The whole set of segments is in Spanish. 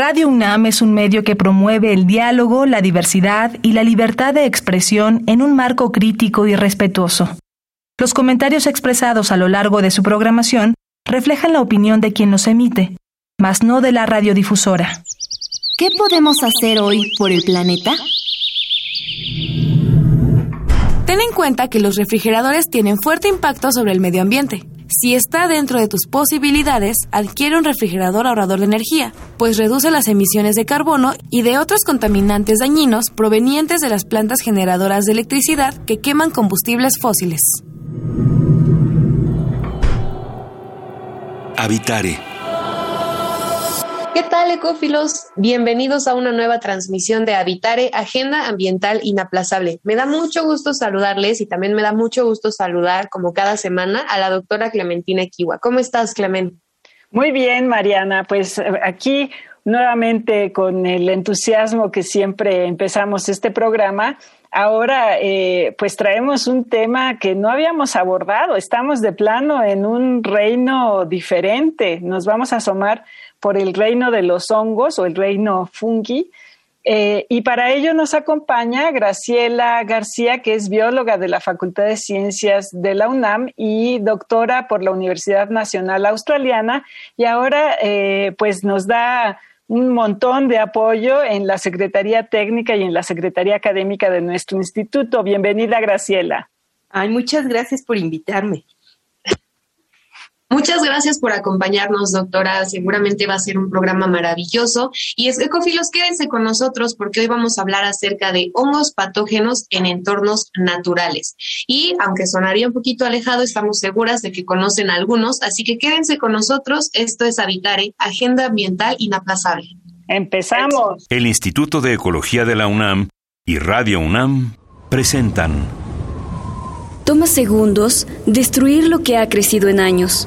Radio UNAM es un medio que promueve el diálogo, la diversidad y la libertad de expresión en un marco crítico y respetuoso. Los comentarios expresados a lo largo de su programación reflejan la opinión de quien los emite, mas no de la radiodifusora. ¿Qué podemos hacer hoy por el planeta? Ten en cuenta que los refrigeradores tienen fuerte impacto sobre el medio ambiente. Si está dentro de tus posibilidades, adquiere un refrigerador ahorrador de energía, pues reduce las emisiones de carbono y de otros contaminantes dañinos provenientes de las plantas generadoras de electricidad que queman combustibles fósiles. Habitare ¿Qué tal, ecófilos? Bienvenidos a una nueva transmisión de Habitare, Agenda Ambiental Inaplazable. Me da mucho gusto saludarles y también me da mucho gusto saludar, como cada semana, a la doctora Clementina Kiwa. ¿Cómo estás, Clement? Muy bien, Mariana. Pues eh, aquí nuevamente con el entusiasmo que siempre empezamos este programa. Ahora, eh, pues traemos un tema que no habíamos abordado. Estamos de plano en un reino diferente. Nos vamos a asomar por el reino de los hongos o el reino fungi. Eh, y para ello nos acompaña Graciela García, que es bióloga de la Facultad de Ciencias de la UNAM y doctora por la Universidad Nacional Australiana. Y ahora, eh, pues nos da un montón de apoyo en la Secretaría Técnica y en la Secretaría Académica de nuestro instituto. Bienvenida, Graciela. Ay, muchas gracias por invitarme. Muchas gracias por acompañarnos, doctora. Seguramente va a ser un programa maravilloso. Y es Ecofilos, quédense con nosotros porque hoy vamos a hablar acerca de hongos patógenos en entornos naturales. Y aunque sonaría un poquito alejado, estamos seguras de que conocen algunos, así que quédense con nosotros. Esto es Habitare, Agenda Ambiental Inaplazable. Empezamos. El Instituto de Ecología de la UNAM y Radio UNAM presentan. Toma segundos destruir lo que ha crecido en años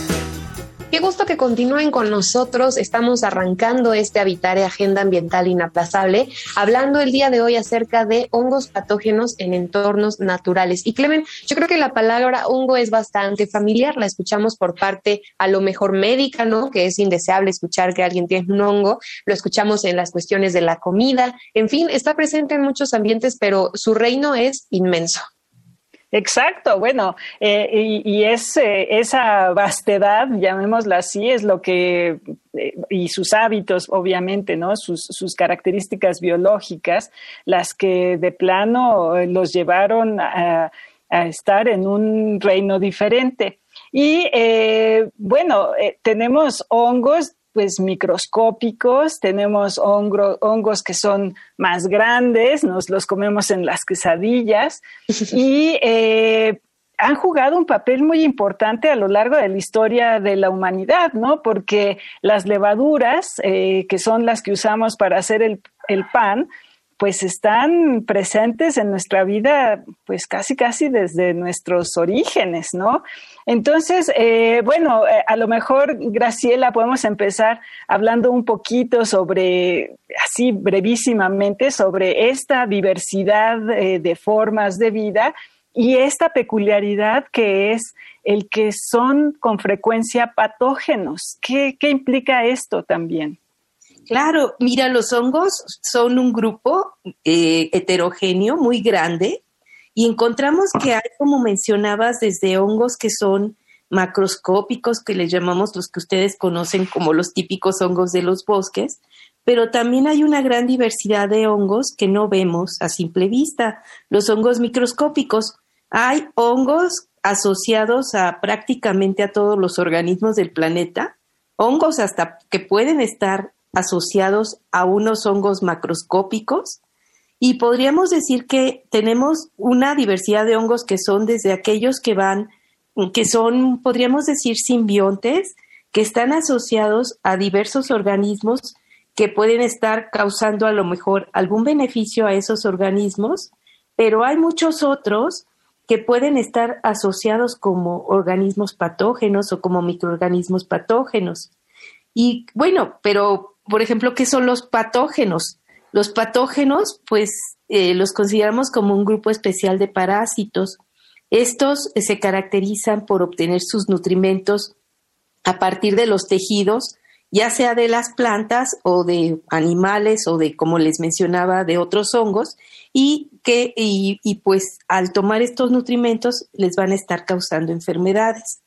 Qué gusto que continúen con nosotros. Estamos arrancando este Habitare Agenda Ambiental Inaplazable, hablando el día de hoy acerca de hongos patógenos en entornos naturales. Y Clemen, yo creo que la palabra hongo es bastante familiar, la escuchamos por parte a lo mejor médica, ¿no? Que es indeseable escuchar que alguien tiene un hongo, lo escuchamos en las cuestiones de la comida, en fin, está presente en muchos ambientes, pero su reino es inmenso. Exacto, bueno, eh, y, es, esa vastedad, llamémosla así, es lo que, eh, y sus hábitos, obviamente, ¿no? Sus, sus, características biológicas, las que de plano eh, los llevaron a, estar en un reino diferente. Y bueno, tenemos hongos pues microscópicos, tenemos hongos que son más grandes, nos los comemos en las quesadillas y eh, han jugado un papel muy importante a lo largo de la historia de la humanidad, ¿no? Porque las levaduras, eh, que son las que usamos para hacer el, el pan, pues están presentes en nuestra vida, pues casi, casi desde nuestros orígenes, ¿no? Entonces, eh, bueno, eh, a lo mejor, Graciela, podemos empezar hablando un poquito sobre, así brevísimamente, sobre esta diversidad eh, de formas de vida y esta peculiaridad que es el que son con frecuencia patógenos. ¿Qué, qué implica esto también? Claro, mira, los hongos son un grupo eh, heterogéneo muy grande y encontramos que hay, como mencionabas, desde hongos que son macroscópicos, que les llamamos los que ustedes conocen como los típicos hongos de los bosques, pero también hay una gran diversidad de hongos que no vemos a simple vista. Los hongos microscópicos, hay hongos asociados a prácticamente a todos los organismos del planeta, hongos hasta que pueden estar asociados a unos hongos macroscópicos y podríamos decir que tenemos una diversidad de hongos que son desde aquellos que van, que son, podríamos decir, simbiontes, que están asociados a diversos organismos que pueden estar causando a lo mejor algún beneficio a esos organismos, pero hay muchos otros que pueden estar asociados como organismos patógenos o como microorganismos patógenos. Y bueno, pero por ejemplo, ¿qué son los patógenos? Los patógenos, pues eh, los consideramos como un grupo especial de parásitos. Estos se caracterizan por obtener sus nutrimentos a partir de los tejidos ya sea de las plantas o de animales o de, como les mencionaba, de otros hongos, y que, y, pues al tomar estos nutrimentos les van a estar causando enfermedades.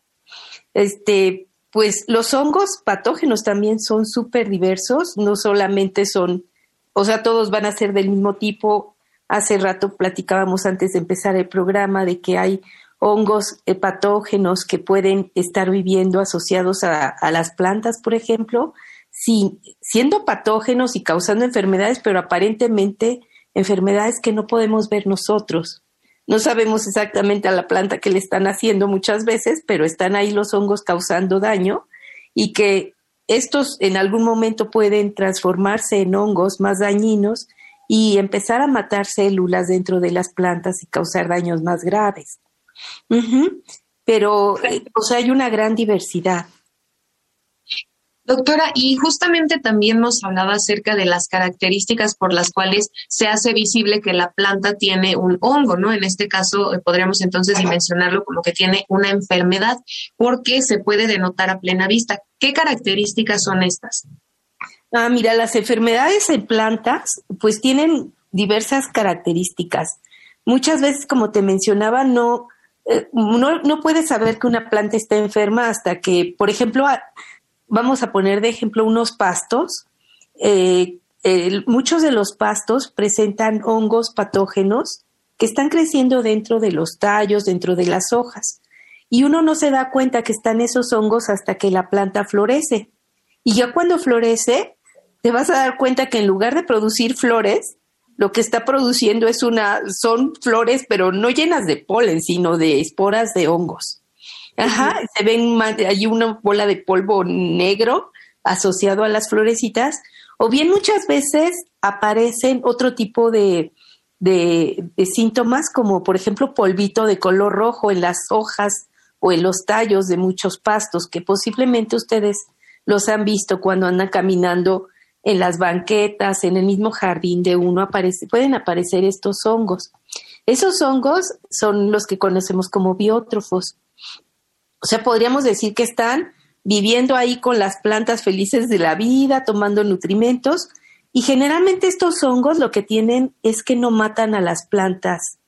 Este, pues los hongos patógenos también son súper diversos, no solamente son, o sea, todos van a ser del mismo tipo. Hace rato platicábamos antes de empezar el programa de que hay hongos patógenos que pueden estar viviendo asociados a, las plantas, por ejemplo, siendo patógenos y causando enfermedades, pero aparentemente enfermedades que no podemos ver nosotros. No sabemos exactamente a la planta que le están haciendo muchas veces, pero están ahí los hongos causando daño y que estos en algún momento pueden transformarse en hongos más dañinos y empezar a matar células dentro de las plantas y causar daños más graves. Pero, eh, o sea, hay una gran diversidad. Doctora, y justamente también nos hablaba acerca de las características por las cuales se hace visible que la planta tiene un hongo, ¿no? En este caso eh, podríamos entonces dimensionarlo como que tiene una enfermedad porque se puede denotar a plena vista. ¿Qué características son estas? Ah, mira, las enfermedades en plantas pues tienen diversas características. Muchas veces, como te mencionaba, no eh, no, no puedes saber que una planta está enferma hasta que, por ejemplo, vamos a poner de ejemplo unos pastos. Eh, muchos de los pastos presentan hongos patógenos que están creciendo dentro de los tallos, dentro de las hojas. Y uno no se da cuenta que están esos hongos hasta que la planta florece. Y ya cuando florece, te vas a dar cuenta que en lugar de producir flores, lo que está produciendo es una, son flores, pero no llenas de polen, sino de esporas de hongos. Ajá, se ven, hay una bola de polvo negro asociado a las florecitas, o bien muchas veces aparecen otro tipo de, de, de, síntomas, como por ejemplo polvito de color rojo en las hojas o en los tallos de muchos pastos, que posiblemente ustedes los han visto cuando andan caminando en las banquetas, en el mismo jardín de uno aparece, pueden aparecer estos hongos. Esos hongos son los que conocemos como biótrofos. O sea, podríamos decir que están viviendo ahí con las plantas felices de la vida, tomando nutrimentos, y generalmente estos hongos lo que tienen es que no matan a las plantas.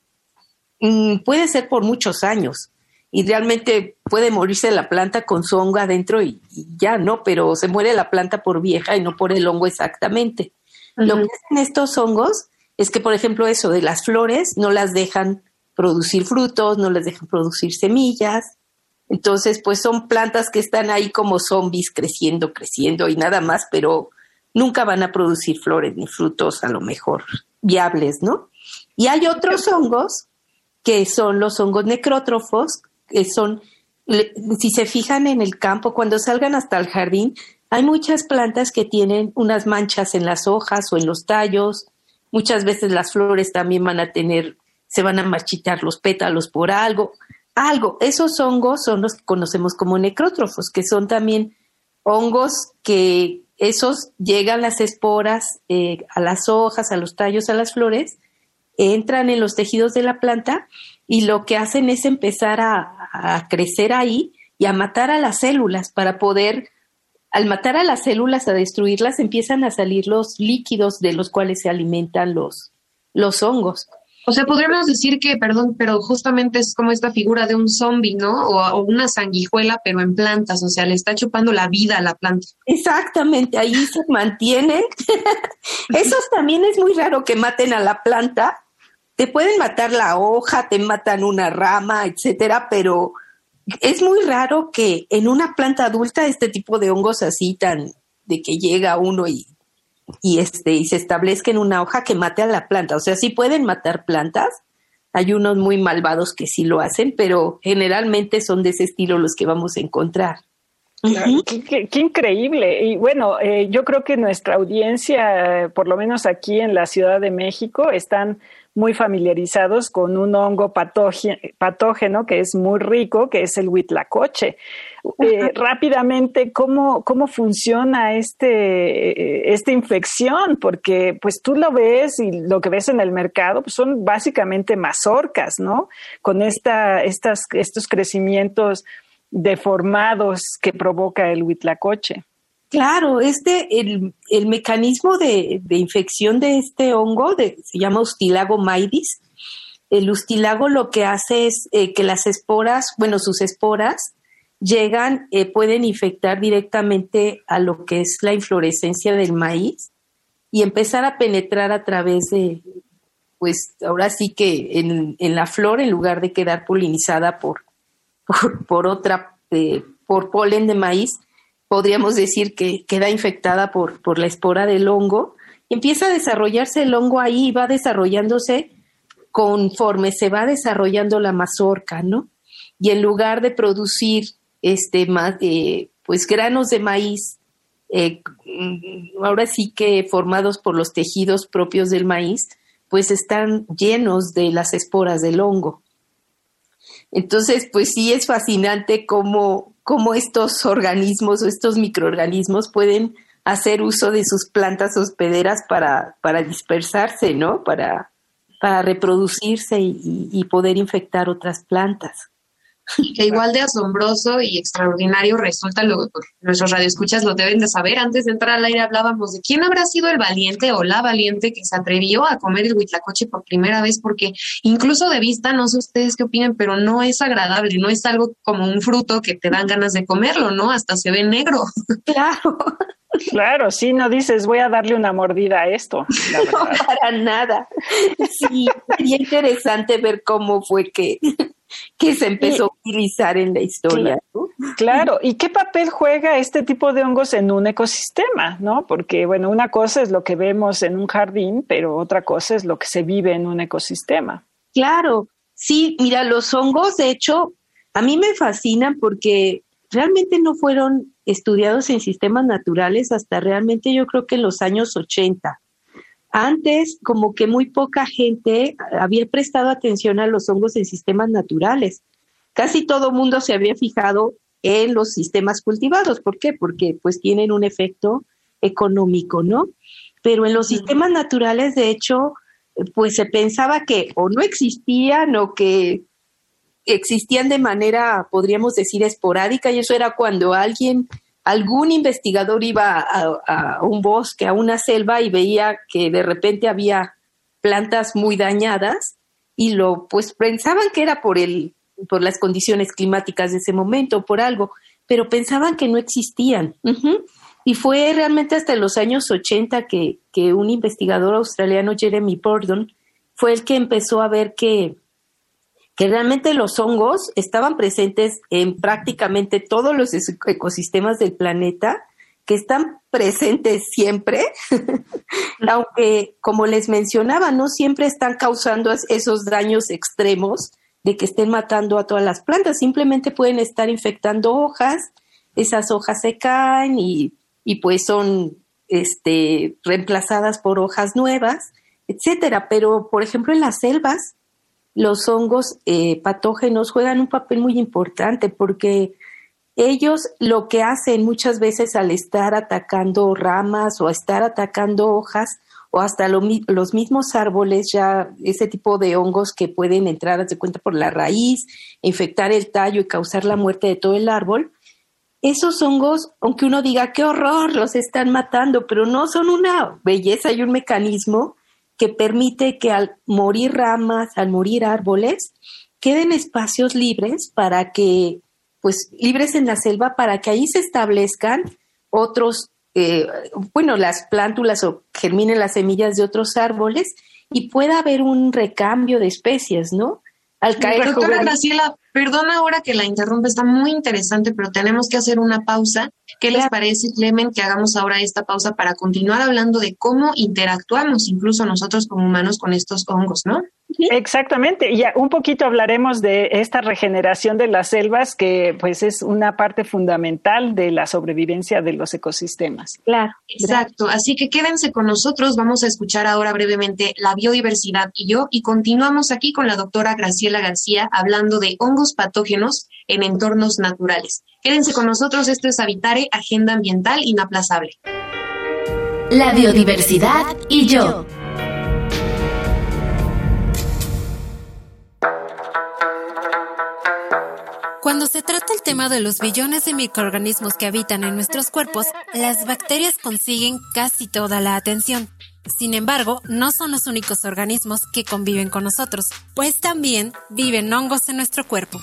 Mm, puede ser por muchos años y realmente puede morirse la planta con su hongo adentro y, ya, ¿no? Pero se muere la planta por vieja y no por el hongo exactamente. Lo que hacen estos hongos es que, por ejemplo, eso de las flores no las dejan producir frutos, no las dejan producir semillas. Entonces, pues son plantas que están ahí como zombies creciendo, creciendo y nada más, pero nunca van a producir flores ni frutos a lo mejor viables, ¿no? Y hay otros hongos que son los hongos necrótrofos, que son, si se fijan en el campo, cuando salgan hasta el jardín, hay muchas plantas que tienen unas manchas en las hojas o en los tallos. Muchas veces las flores también van a tener, se van a marchitar los pétalos por algo. Algo. Esos hongos son los que conocemos como necrótrofos, que son también hongos que esos llegan las esporas eh, a las hojas, a los tallos, a las flores, entran en los tejidos de la planta y lo que hacen es empezar a, crecer ahí y a matar a las células para poder, al matar a las células, a destruirlas, empiezan a salir los líquidos de los cuales se alimentan los, los hongos. O sea, podríamos decir que, perdón, pero justamente es como esta figura de un zombie, ¿no? O, o, una sanguijuela, pero en plantas, o sea, le está chupando la vida a la planta. Exactamente, ahí se mantienen. Esos también es muy raro que maten a la planta, te pueden matar la hoja, te matan una rama, etcétera, pero es muy raro que en una planta adulta este tipo de hongos así tan de que llega uno y, y este y se establezca en una hoja que mate a la planta. O sea, sí pueden matar plantas. Hay unos muy malvados que sí lo hacen, pero generalmente son de ese estilo los que vamos a encontrar. qué, increíble. Y bueno, eh, yo creo que nuestra audiencia, por lo menos aquí en la Ciudad de México, están muy familiarizados con un hongo patógeno que es muy rico, que es el huitlacoche. Eh, rápidamente, ¿cómo, ¿cómo funciona este, esta infección? Porque pues tú lo ves y lo que ves en el mercado pues, son básicamente mazorcas, ¿no? Con esta, estas, estos crecimientos deformados que provoca el huitlacoche. Claro, este, el, el mecanismo de, de, infección de este hongo de, se llama Ustilago maidis. El ustilago lo que hace es eh, que las esporas, bueno, sus esporas llegan, eh, pueden infectar directamente a lo que es la inflorescencia del maíz y empezar a penetrar a través de, pues ahora sí que en, en la flor, en lugar de quedar polinizada por, por, por otra, eh, por polen de maíz, podríamos decir que queda infectada por, por la espora del hongo, empieza a desarrollarse el hongo ahí y va desarrollándose conforme se va desarrollando la mazorca, ¿no? Y en lugar de producir este más, eh, pues granos de maíz, eh, ahora sí que formados por los tejidos propios del maíz, pues están llenos de las esporas del hongo. Entonces, pues sí es fascinante cómo, cómo estos organismos o estos microorganismos pueden hacer uso de sus plantas hospederas para, para dispersarse, ¿no? Para, para reproducirse y, y poder infectar otras plantas que igual de asombroso y extraordinario resulta lo nuestros radioescuchas lo deben de saber. Antes de entrar al aire hablábamos de quién habrá sido el valiente o la valiente que se atrevió a comer el huitlacoche por primera vez, porque incluso de vista, no sé ustedes qué opinan, pero no es agradable, no es algo como un fruto que te dan ganas de comerlo, ¿no? Hasta se ve negro. Claro. Claro, sí, no dices voy a darle una mordida a esto. no, para nada. Sí, sería interesante ver cómo fue que que se empezó a utilizar en la historia. Claro, ¿y qué papel juega este tipo de hongos en un ecosistema? ¿no? Porque, bueno, una cosa es lo que vemos en un jardín, pero otra cosa es lo que se vive en un ecosistema. Claro, sí, mira, los hongos, de hecho, a mí me fascinan porque realmente no fueron estudiados en sistemas naturales hasta realmente yo creo que en los años 80. Antes, como que muy poca gente había prestado atención a los hongos en sistemas naturales. Casi todo mundo se había fijado en los sistemas cultivados. ¿Por qué? Porque pues tienen un efecto económico, ¿no? Pero en los sistemas naturales, de hecho, pues se pensaba que o no existían o que existían de manera, podríamos decir, esporádica, y eso era cuando alguien algún investigador iba a, un bosque, a una selva y veía que de repente había plantas muy dañadas y lo pues pensaban que era por el por las condiciones climáticas de ese momento, por algo, pero pensaban que no existían. Y fue realmente hasta los años 80 que, que un investigador australiano, Jeremy Borden, fue el que empezó a ver que, que realmente los hongos estaban presentes en prácticamente todos los ecosistemas del planeta, que están presentes siempre, aunque como les mencionaba, no siempre están causando esos daños extremos de que estén matando a todas las plantas, simplemente pueden estar infectando hojas, esas hojas se caen y, y pues son este, reemplazadas por hojas nuevas, etcétera. Pero, por ejemplo, en las selvas, los hongos eh, patógenos juegan un papel muy importante porque ellos lo que hacen muchas veces al estar atacando ramas o estar atacando hojas o hasta los mismos árboles, ya ese tipo de hongos que pueden entrar, de cuenta, por la raíz, infectar el tallo y causar la muerte de todo el árbol, esos hongos, aunque uno diga qué horror, los están matando, pero no son una belleza y un mecanismo que permite que al morir ramas, al morir árboles, queden espacios libres para que, pues libres en la selva, para que ahí se establezcan otros, eh, bueno, las plántulas o germinen las semillas de otros árboles y pueda haber un recambio de especies, ¿no? Al caer Doctora Graciela, perdona ahora que la interrumpa, está muy interesante, pero tenemos que hacer una pausa. ¿Qué les parece, Clemen, que hagamos ahora esta pausa para continuar hablando de cómo interactuamos incluso nosotros como humanos con estos hongos, ¿no? Exactamente, y un poquito hablaremos de esta regeneración de las selvas que pues es una parte fundamental de la sobrevivencia de los ecosistemas. Claro. Exacto, así que quédense con nosotros, vamos a escuchar ahora brevemente la biodiversidad y yo y continuamos aquí con la doctora Graciela García hablando de hongos patógenos en entornos naturales. Quédense con nosotros, esto es Habitare, Agenda Ambiental Inaplazable. La biodiversidad y yo. Cuando se trata el tema de los billones de microorganismos que habitan en nuestros cuerpos, las bacterias consiguen casi toda la atención. Sin embargo, no son los únicos organismos que conviven con nosotros, pues también viven hongos en nuestro cuerpo.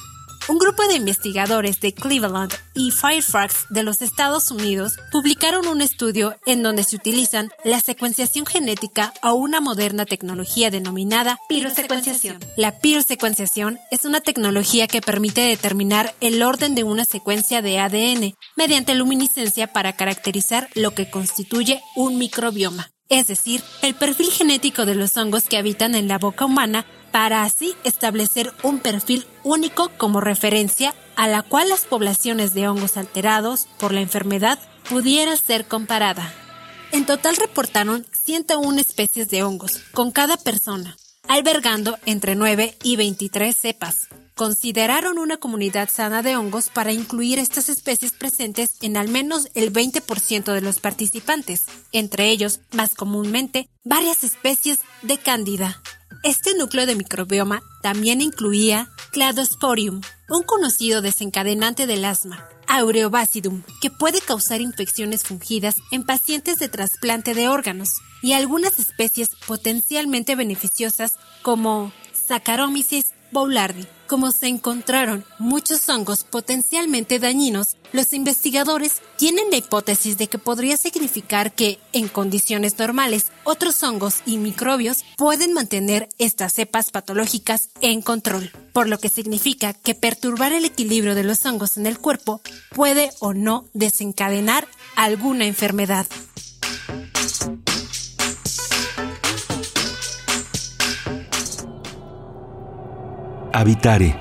Un grupo de investigadores de Cleveland y Fairfax de los Estados Unidos publicaron un estudio en donde se utilizan la secuenciación genética o una moderna tecnología denominada pirosecuenciación. La pirosecuenciación es una tecnología que permite determinar el orden de una secuencia de ADN mediante luminiscencia para caracterizar lo que constituye un microbioma es decir, el perfil genético de los hongos que habitan en la boca humana para así establecer un perfil único como referencia a la cual las poblaciones de hongos alterados por la enfermedad pudiera ser comparada. En total reportaron 101 especies de hongos con cada persona, albergando entre 9 y 23 cepas. Consideraron una comunidad sana de hongos para incluir estas especies presentes en al menos el 20% de los participantes, entre ellos, más comúnmente, varias especies de cándida. Este núcleo de microbioma también incluía Cladosporium, un conocido desencadenante del asma, Aureobacidum, que puede causar infecciones fungidas en pacientes de trasplante de órganos, y algunas especies potencialmente beneficiosas como Saccharomyces boulardii. Como se encontraron muchos hongos potencialmente dañinos, los investigadores tienen la hipótesis de que podría significar que, en condiciones normales, otros hongos y microbios pueden mantener estas cepas patológicas en control, por lo que significa que perturbar el equilibrio de los hongos en el cuerpo puede o no desencadenar alguna enfermedad. Habitare.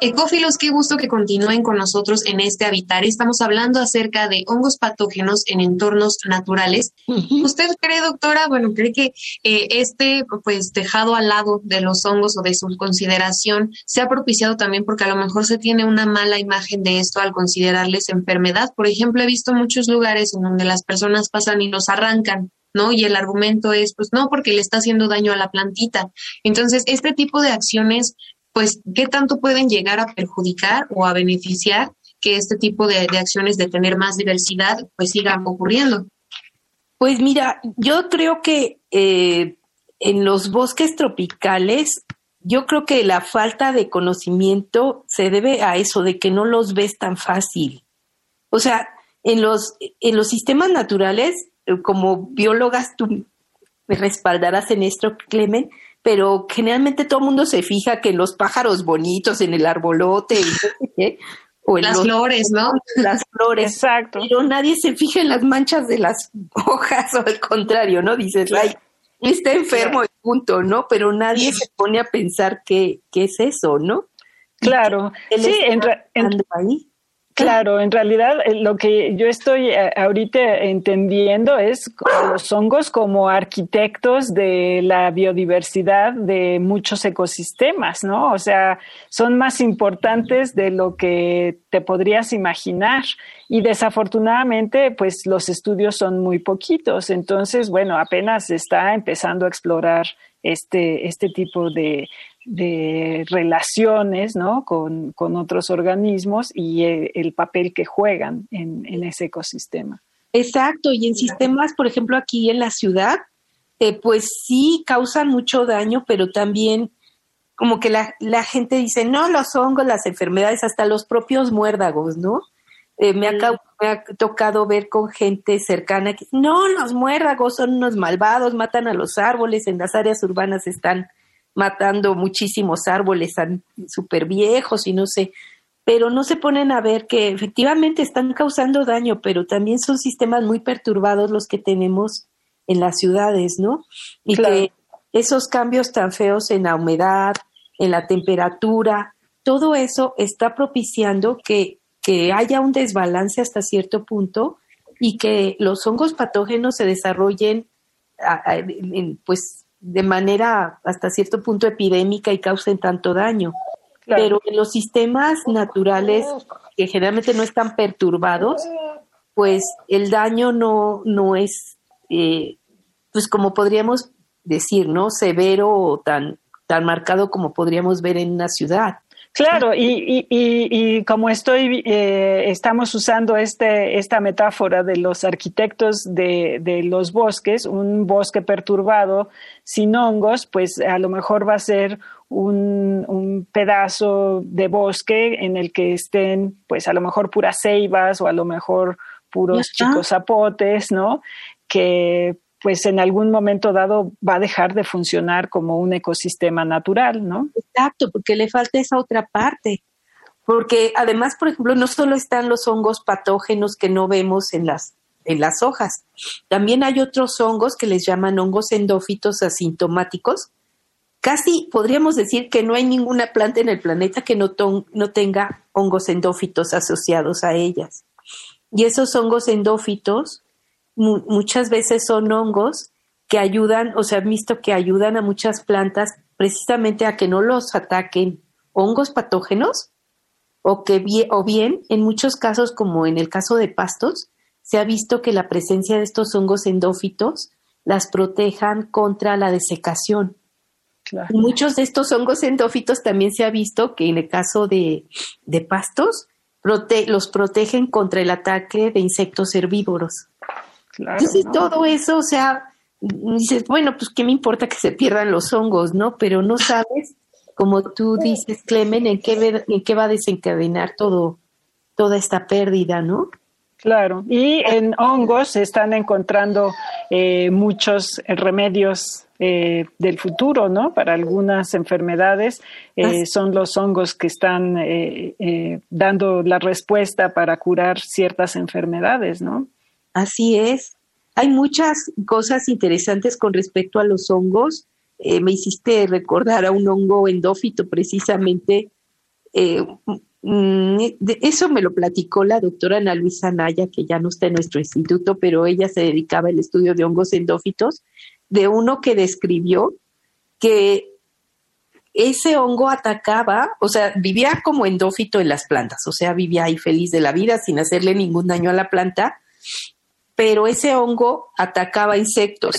Ecófilos, qué gusto que continúen con nosotros en este Habitare. Estamos hablando acerca de hongos patógenos en entornos naturales. ¿Usted cree, doctora, bueno, cree que eh, este, pues, dejado al lado de los hongos o de su consideración se ha propiciado también porque a lo mejor se tiene una mala imagen de esto al considerarles enfermedad? Por ejemplo, he visto muchos lugares en donde las personas pasan y los arrancan ¿no? Y el argumento es, pues no, porque le está haciendo daño a la plantita. Entonces, este tipo de acciones, pues, ¿qué tanto pueden llegar a perjudicar o a beneficiar que este tipo de, acciones de tener más diversidad, pues, sigan ocurriendo? Pues mira, yo creo que eh, en los bosques tropicales, yo creo que la falta de conocimiento se debe a eso, de que no los ves tan fácil. O sea, en los, en los sistemas naturales como biólogas tú me respaldarás en esto, Clemen, pero generalmente todo el mundo se fija que en los pájaros bonitos, en el arbolote, o en las flores, ¿no? Las flores. Exacto. Pero nadie se fija en las manchas de las hojas, o al contrario, ¿no? Dices, ay, está enfermo, punto, ¿no? Pero nadie se pone a pensar qué, qué es eso, ¿no? Claro. Sí, en, ahí. Claro, en realidad eh, lo que yo estoy eh, ahorita entendiendo es los hongos como arquitectos de la biodiversidad de muchos ecosistemas, ¿no? O sea, son más importantes de lo que te podrías imaginar y desafortunadamente, pues los estudios son muy poquitos. Entonces, bueno, apenas está empezando a explorar este, este tipo de, de relaciones ¿no? con, otros organismos y el, papel que juegan en, ese ecosistema. Exacto, y en sistemas, por ejemplo, aquí en la ciudad, eh, pues sí causan mucho daño, pero también como que la, la, gente dice, no, los hongos, las enfermedades, hasta los propios muérdagos, ¿no? Eh, me, ha, me, ha, tocado ver con gente cercana que, no, los muérdagos son unos malvados, matan a los árboles, en las áreas urbanas están matando muchísimos árboles súper viejos y no sé, pero no se ponen a ver que efectivamente están causando daño, pero también son sistemas muy perturbados los que tenemos en las ciudades, ¿no? Y que esos cambios tan feos en la humedad, en la temperatura, todo eso está propiciando que, que haya un desbalance hasta cierto punto y que los hongos patógenos se desarrollen pues de manera hasta cierto punto epidémica y causen tanto daño. Pero en los sistemas naturales que generalmente no están perturbados, pues el daño no, no es, eh, pues como podríamos decir, ¿no? Severo o tan, tan marcado como podríamos ver en una ciudad. Claro, y, y, y, como estoy, eh, estamos usando este, esta metáfora de los arquitectos de, de, los bosques, un bosque perturbado sin hongos, pues a lo mejor va a ser un, un, pedazo de bosque en el que estén, pues a lo mejor puras ceibas o a lo mejor puros chicos zapotes, ¿no? Que pues en algún momento dado va a dejar de funcionar como un ecosistema natural, ¿no? Exacto, porque le falta esa otra parte. Porque además, por ejemplo, no solo están los hongos patógenos que no vemos en las, en las hojas, también hay otros hongos que les llaman hongos endófitos asintomáticos. Casi podríamos decir que no hay ninguna planta en el planeta que no, no tenga hongos endófitos asociados a ellas. Y esos hongos endófitos muchas veces son hongos que ayudan, o sea, han visto que ayudan a muchas plantas precisamente a que no los ataquen hongos patógenos o que o bien en muchos casos como en el caso de pastos se ha visto que la presencia de estos hongos endófitos las protejan contra la desecación. muchos de estos hongos endófitos también se ha visto que en el caso de, de pastos los protegen contra el ataque de insectos herbívoros. Entonces todo eso, o sea, dices, bueno, pues qué me importa que se pierdan los hongos, ¿no? Pero no sabes, como tú dices, Clemen, en qué, en qué va a desencadenar todo, toda esta pérdida, ¿no? Claro, y en hongos se están encontrando eh, muchos remedios eh, del futuro, ¿no? Para algunas enfermedades eh, son los hongos que están dando la respuesta para curar ciertas enfermedades, ¿no? Así es. Hay muchas cosas interesantes con respecto a los hongos. Eh, me hiciste recordar a un hongo endófito precisamente. Eh, mm, eso me lo platicó la doctora Ana Luisa Naya, que ya no está en nuestro instituto, pero ella se dedicaba al estudio de hongos endófitos, de uno que describió que ese hongo atacaba, o sea, vivía como endófito en las plantas, o sea, vivía ahí feliz de la vida sin hacerle ningún daño a la planta, pero ese hongo atacaba insectos.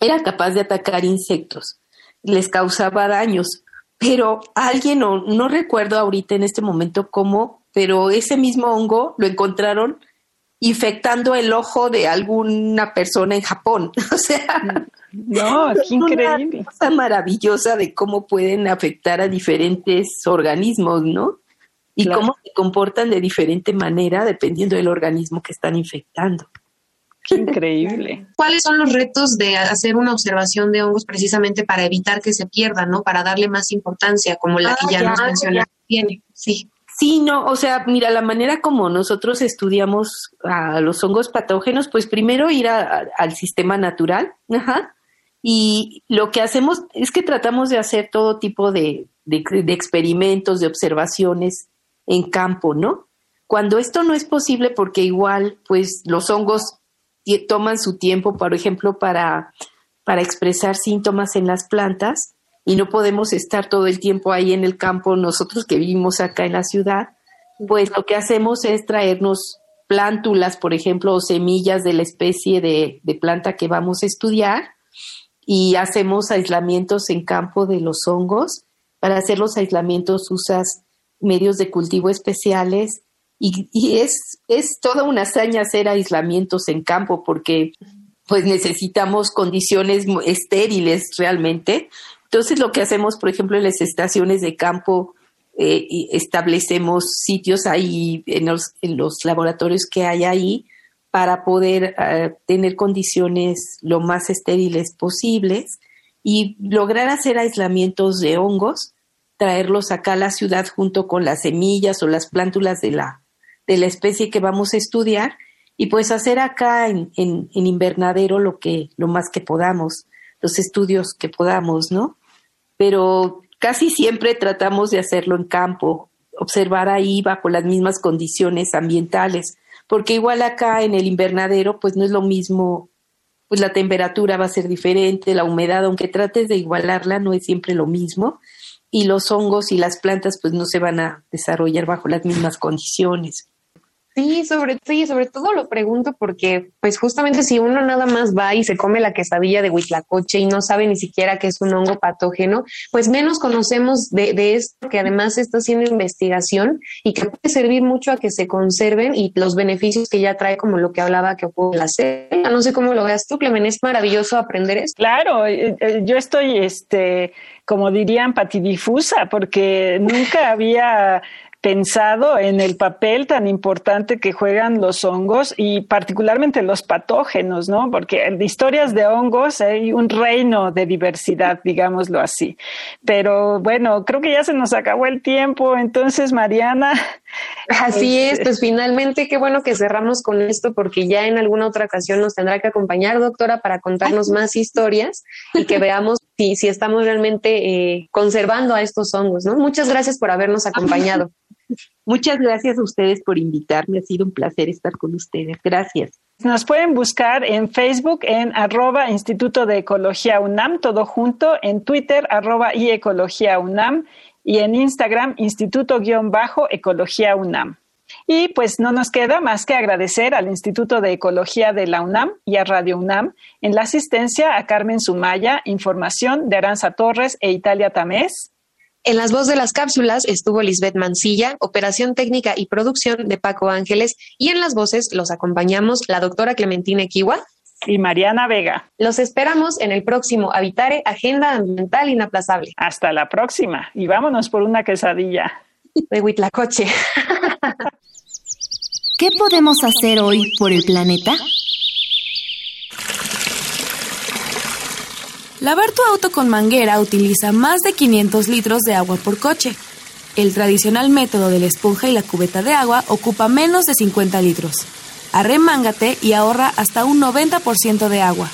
Era capaz de atacar insectos, les causaba daños, pero alguien, no, no recuerdo ahorita en este momento cómo, pero ese mismo hongo lo encontraron infectando el ojo de alguna persona en Japón. O sea, no, qué increíble. Una cosa maravillosa de cómo pueden afectar a diferentes organismos, ¿no? Y cómo se comportan de diferente manera dependiendo del organismo que están infectando. Qué increíble. ¿Cuáles son los retos de hacer una observación de hongos precisamente para evitar que se pierdan, ¿no? Para darle más importancia, como la que ya, nos mencionaste. Tiene, sí. Sí, no, o sea, mira, la manera como nosotros estudiamos a los hongos patógenos, pues primero ir al sistema natural, ajá, y lo que hacemos es que tratamos de hacer todo tipo de, de, de experimentos, de observaciones en campo, ¿no? Cuando esto no es posible, porque igual, pues los hongos toman su tiempo, por ejemplo, para, para expresar síntomas en las plantas y no podemos estar todo el tiempo ahí en el campo, nosotros que vivimos acá en la ciudad, pues lo que hacemos es traernos plántulas, por ejemplo, o semillas de la especie de, de planta que vamos a estudiar y hacemos aislamientos en campo de los hongos. Para hacer los aislamientos usas medios de cultivo especiales y, es, es toda una hazaña hacer aislamientos en campo porque pues necesitamos condiciones estériles realmente. Entonces lo que hacemos, por ejemplo, en las estaciones de campo, eh, establecemos sitios ahí en los, en los, laboratorios que hay ahí para poder eh, tener condiciones lo más estériles posibles y lograr hacer aislamientos de hongos traerlos acá a la ciudad junto con las semillas o las plántulas de la, de la especie que vamos a estudiar y pues hacer acá en, en, invernadero lo que lo más que podamos los estudios que podamos, ¿no? Pero casi siempre tratamos de hacerlo en campo, observar ahí bajo las mismas condiciones ambientales, porque igual acá en el invernadero pues no es lo mismo, pues la temperatura va a ser diferente, la humedad, aunque trates de igualarla, no es siempre lo mismo, y los hongos y las plantas pues no se van a desarrollar bajo las mismas condiciones. Sí, sobre, sí, sobre todo lo pregunto porque, pues justamente si uno nada más va y se come la quesadilla de huitlacoche y no sabe ni siquiera que es un hongo patógeno, pues menos conocemos de, de esto que además está haciendo investigación y que puede servir mucho a que se conserven y los beneficios que ya trae, como lo que hablaba que ocurre la cena. No sé cómo lo veas tú, Clemen, es maravilloso aprender esto. Claro, eh, eh, yo estoy, este, como dirían, patidifusa, porque nunca había pensado en el papel tan importante que juegan los hongos y particularmente los patógenos, ¿no? Porque en historias de hongos hay un reino de diversidad, digámoslo así. Pero bueno, creo que ya se nos acabó el tiempo, entonces Mariana. Así es, este, pues finalmente qué bueno que cerramos con esto porque ya en alguna otra ocasión nos tendrá que acompañar, doctora, para contarnos más historias y que veamos si, si estamos realmente eh, conservando a estos hongos, ¿no? Muchas gracias por habernos acompañado. Muchas gracias a ustedes por invitarme. Ha sido un placer estar con ustedes. Gracias. Nos pueden buscar en Facebook en arroba Instituto de Ecología UNAM, todo junto, en Twitter arroba y Ecología UNAM y en Instagram Instituto-Ecología UNAM. Y pues no nos queda más que agradecer al Instituto de Ecología de la UNAM y a Radio UNAM en la asistencia a Carmen Sumaya, información de Aranza Torres e Italia Tamés. En las voces de las cápsulas estuvo Lisbeth Mancilla, operación técnica y producción de Paco Ángeles, y en las voces los acompañamos la doctora Clementina Equiwa y Mariana Vega. Los esperamos en el próximo Habitare Agenda Ambiental Inaplazable. Hasta la próxima y vámonos por una quesadilla. De Huitlacoche. ¿Qué podemos hacer hoy por el planeta? Lavar tu auto con manguera utiliza más de 500 litros de agua por coche. El tradicional método de la esponja y la cubeta de agua ocupa menos de 50 litros. Arremángate y ahorra hasta un 90% de agua.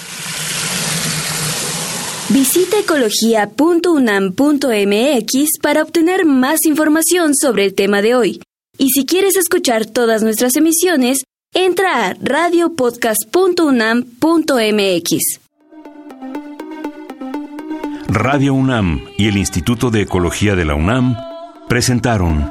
Visita ecología.unam.mx para obtener más información sobre el tema de hoy. Y si quieres escuchar todas nuestras emisiones, entra a radiopodcast.unam.mx. Radio UNAM y el Instituto de Ecología de la UNAM presentaron